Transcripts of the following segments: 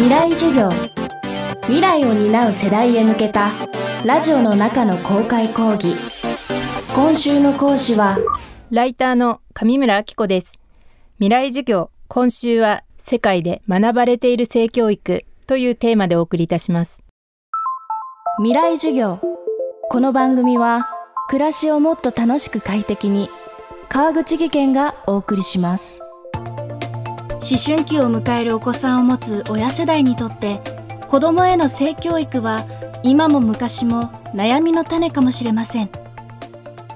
未来授業。未来を担う世代へ向けたラジオの中の公開講義。今週の講師はライターの上村明子です。未来授業今週は世界で学ばれている性教育というテーマでお送りいたします。未来授業。この番組は暮らしをもっと楽しく快適に川口義賢がお送りします思春期を迎えるお子さんを持つ親世代にとって子供への性教育は今も昔も悩みの種かもしれません。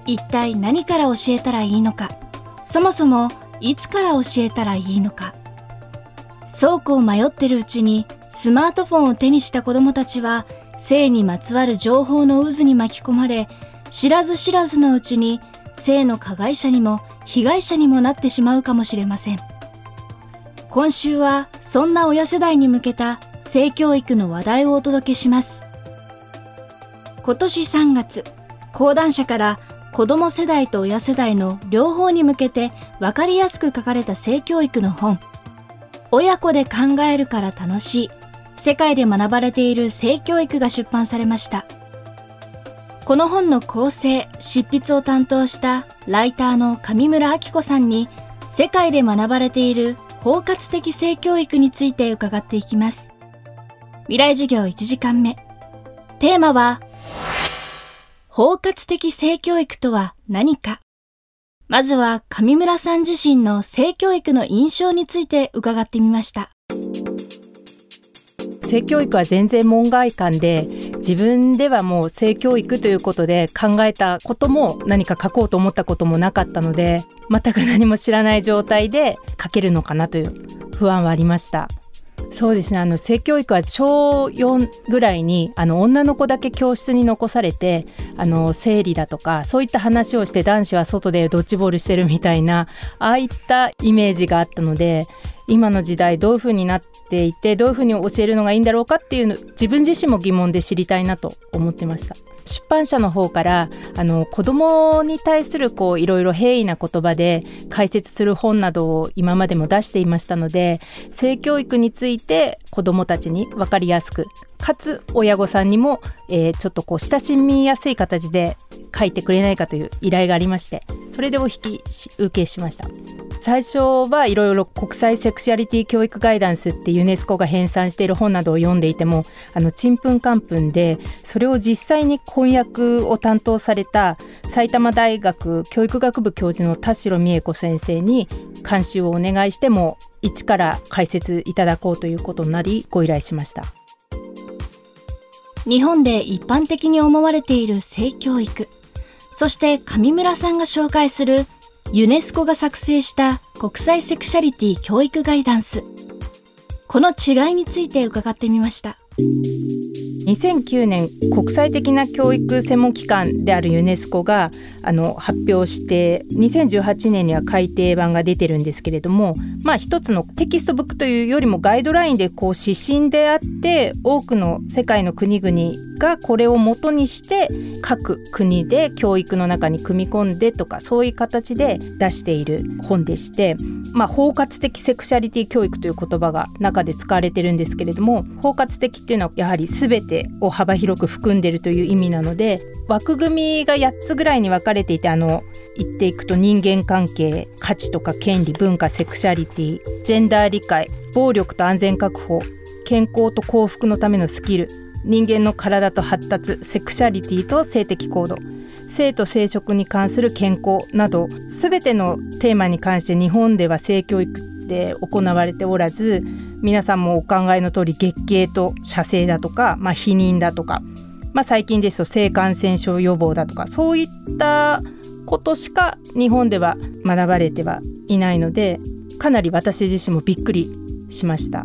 一体何から教えたらいいのか。そもそもいつから教えたらいいのか。そうこう迷ってるうちにスマートフォンを手にした子供たちは性にまつわる情報の渦に巻き込まれ知らず知らずのうちに性の加害者にも被害者にもなってしまうかもしれません。今週はそんな親世代に向けた性教育の話題をお届けします。今年3月講談社から子供世代と親世代の両方に向けて分かりやすく書かれた性教育の本親子で考えるから楽しい世界で学ばれている性教育が出版されました。この本の構成執筆を担当したライターの上村明子さんに世界で学ばれている包括的性教育について伺っていきます。未来授業1時間目。テーマは包括的性教育とは何か。まずは上村さん自身の性教育の印象について伺ってみました。性教育は全然門外漢で自分ではもう性教育ということで考えたことも何か書こうと思ったこともなかったので全く何も知らない状態で書けるのかなという不安はありました。そうですね。あの性教育は小4ぐらいにあの女の子だけ教室に残されてあの生理だとかそういった話をして男子は外でドッジボールしてるみたいなああいったイメージがあったので今の時代どういうふうになっていてどういうふうに教えるのがいいんだろうかっていうの自分自身も疑問で知りたいなと思ってました。出版社の方からあの子供に対するこういろいろ平易な言葉で解説する本などを今までも出していましたので性教育について子供たちに分かりやすくかつ親御さんにも、えー、ちょっとこう親しみやすい形で書いてくれないかという依頼がありましてそれでお引き受けしました。最初はいろいろ国際セクシャリティ教育ガイダンスってユネスコが編纂している本などを読んでいてもあのちんぷんかんぷんでそれを実際に翻訳を担当された埼玉大学教育学部教授の田代美恵子先生に監修をお願いしても一から解説いただこうということになりご依頼しました。日本で一般的に思われている性教育。そして上村さんが紹介するユネスコが作成した国際セクシャリティ教育ガイダンス。この違いについて伺ってみました。2009年国際的な教育専門機関であるユネスコがあの発表して2018年には改訂版が出てるんですけれどもまあ一つのテキストブックというよりもガイドラインでこう指針であって多くの世界の国々がこれを元にして各国で教育の中に組み込んでとかそういう形で出している本でして、まあ、包括的セクシャリティ教育という言葉が中で使われてるんですけれども包括的っていうのはやはり全てを幅広く含んでるという意味なので枠組みが8つぐらいに分かれていてあの言っていくと人間関係価値とか権利文化セクシャリティジェンダー理解暴力と安全確保健康と幸福のためのスキル人間の体と発達セクシャリティと性的行動性と生殖に関する健康など全てのテーマに関して日本では性教育って行われておらず皆さんもお考えの通り月経と射精だとか、まあ、避妊だとかまあ、最近ですと性感染症予防だとかそういったことしか日本では学ばれてはいないのでかなり私自身もびっくりしました。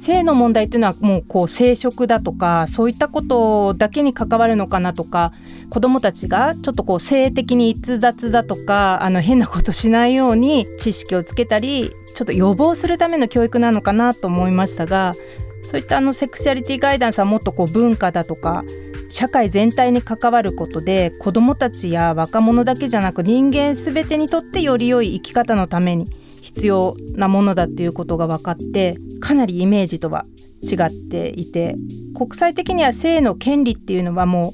性の問題っていうのはもうこう生殖だとかそういったことだけに関わるのかなとか子どもたちがちょっとこう性的に逸脱だとかあの変なことしないように知識をつけたりちょっと予防するための教育なのかなと思いましたがそういったあのセクシャリティガイダンスはもっとこう文化だとか社会全体に関わることで子どもたちや若者だけじゃなく人間全てにとってより良い生き方のために必要なものだということが分かってかなりイメージとは違っていて国際的には性の権利っていうのはもう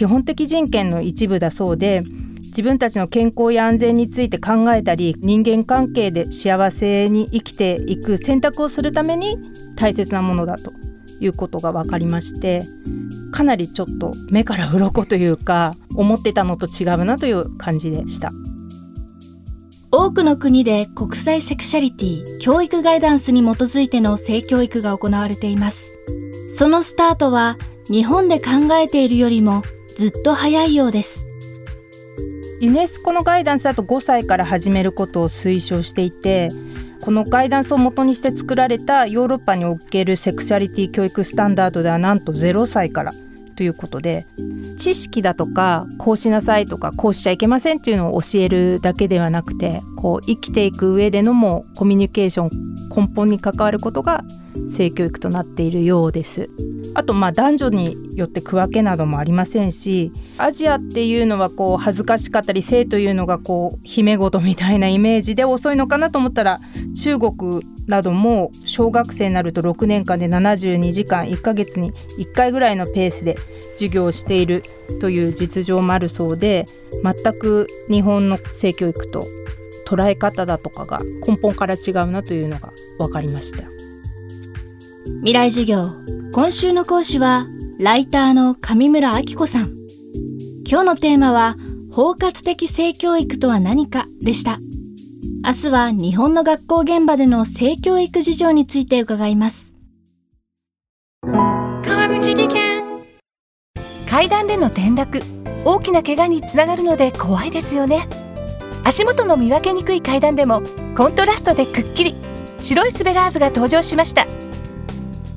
基本的人権の一部だそうで自分たちの健康や安全について考えたり人間関係で幸せに生きていく選択をするために大切なものだということが分かりましてかなりちょっと目から鱗というか思ってたのと違うなという感じでした。多くの国で国際セクシャリティ教育ガイダンスに基づいての性教育が行われています。そのスタートは日本で考えているよりもずっと早いようですユネスコのガイダンスだと5歳から始めることを推奨していてこのガイダンスを元にして作られたヨーロッパにおけるセクシャリティ教育スタンダードではなんと0歳からということで知識だとかこうしなさいとかこうしちゃいけませんっていうのを教えるだけではなくてこう生きていく上でのもコミュニケーション根本に関わることが性教育となっているようです。あとまあ男女によって区分けなどもありませんしアジアっていうのはこう恥ずかしかったり性というのがこう姫事みたいなイメージで遅いのかなと思ったら中国なども小学生になると6年間で72時間1ヶ月に1回ぐらいのペースで授業をしているという実情もあるそうで全く日本の性教育と捉え方だとかが根本から違うなというのが分かりました。未来授業。今週の講師はライターの上村明子さん。今日のテーマは包括的性教育とは何かでした。明日は日本の学校現場での性教育事情について伺います。川口技研。階段での転落。大きな怪我につながるので怖いですよね。足元の見分けにくい階段でもコントラストでくっきり。白いスベラーズが登場しました